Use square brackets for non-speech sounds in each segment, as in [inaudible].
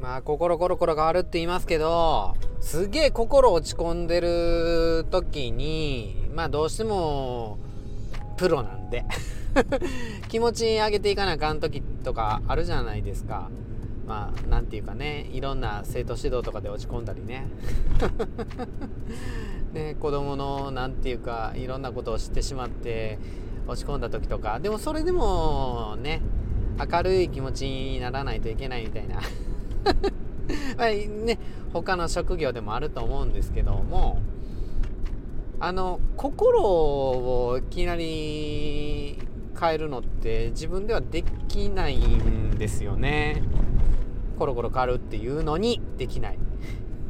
まあ心コロコロ変わるって言いますけどすげえ心落ち込んでる時にまあどうしてもプロなんで [laughs] 気持ち上げていかなあかん時とかあるじゃないですか。まあ何て言うかねいろんな生徒指導とかで落ち込んだりね。[laughs] ね子供の何て言うかいろんなことを知ってしまって落ち込んだ時とか。でもそれでもね明るい気持ちにならないといけないみたいな。まあね他の職業でもあると思うんですけどもあの心をいきなり変えるのって自分ではできないんですよね。コロコロ変わるっていうのにできない。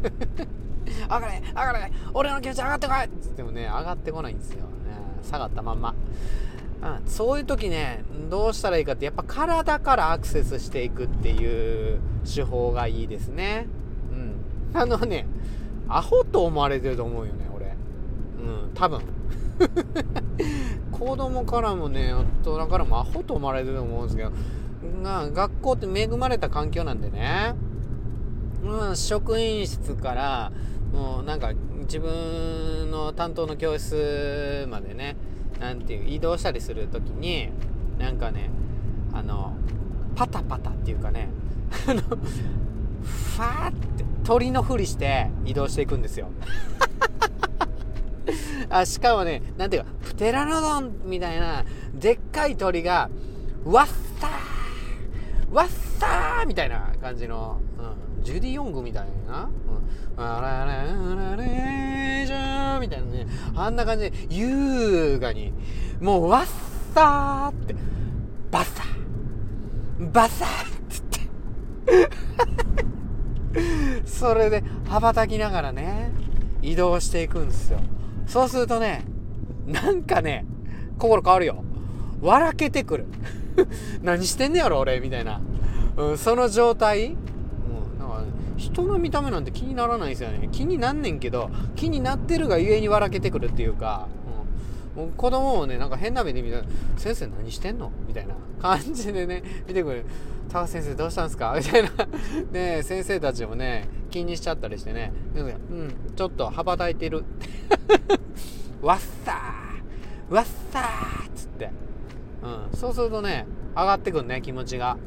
[laughs] 上がれ上がれ俺の気持ち上がってこいっつってもね上がってこないんですよ、ね、下がったまんま。うん、そういう時ねどうしたらいいかってやっぱ体からアクセスしていくっていう手法がいいですね。うん。あのねアホと思われてると思うよね俺。うん多分。[laughs] 子供からもね大人からもアホと思われてると思うんですけどな学校って恵まれた環境なんでね、うん、職員室からもうなんか自分の担当の教室までねなんていう移動したりする時になんかねあのパタパタっていうかね [laughs] あのファーって鳥のふりして移動していくんですよ。[laughs] あしかもねなんていうかプテラノドンみたいなでっかい鳥がワッサーワッサーみたいな感じの、うん、ジュディ・ヨングみたいな、うん、あららられじゃーみたいなねあんな感じで優雅にもうワッサーってバッサーバッサーってって。[laughs] それで羽ばたきながらね移動していくんですよ。そうするとねなんかね心変わるよ。笑けてくる。[laughs] 何してんねやろ俺みたいな、うん、その状態、人の見た目なんて気にならないですよね。気になんねんけど気になってるがゆえに笑けてくるっていうか、うん、う子供をねなんか変な目で見たら「先生何してんの?」みたいな感じでね見てくる「高先生どうしたんですか?」みたいな。ね先生たちもね気にしちゃったりしてね「うんちょっと羽ばたいてる」[laughs] わっさー！わっさーっつって、うん、そうするとね上がってくるね気持ちが。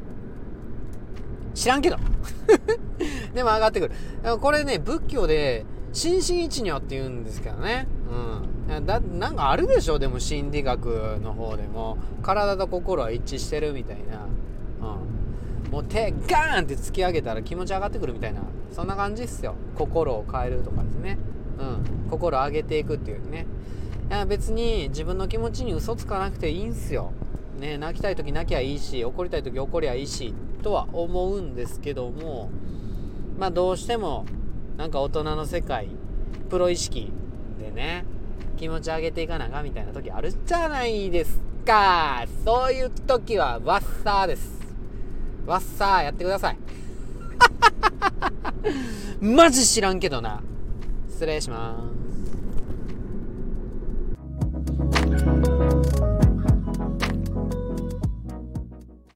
知らんけど。でも上がってくる。これね仏教で心身一如って言うんですけどね。うん。だなんかあるでしょ？でも心理学の方でも。体と心は一致してるみたいな。うん。もう手ガーンって突き上げたら気持ち上がってくるみたいな。そんな感じっすよ。心を変えるとかですね。うん。心を上げていくっていうね。いや別に自分の気持ちに嘘つかなくていいんすよ。ね、泣きたい時泣きゃいいし怒りたい時怒りゃいいしとは思うんですけども。まあどうしてもなんか大人の世界プロ意識でね気持ち上げていかながみたいな時あるじゃないですか。そういう時はワッサーです。ワッサーやってください。[laughs] マジ知らんけどな。失礼します。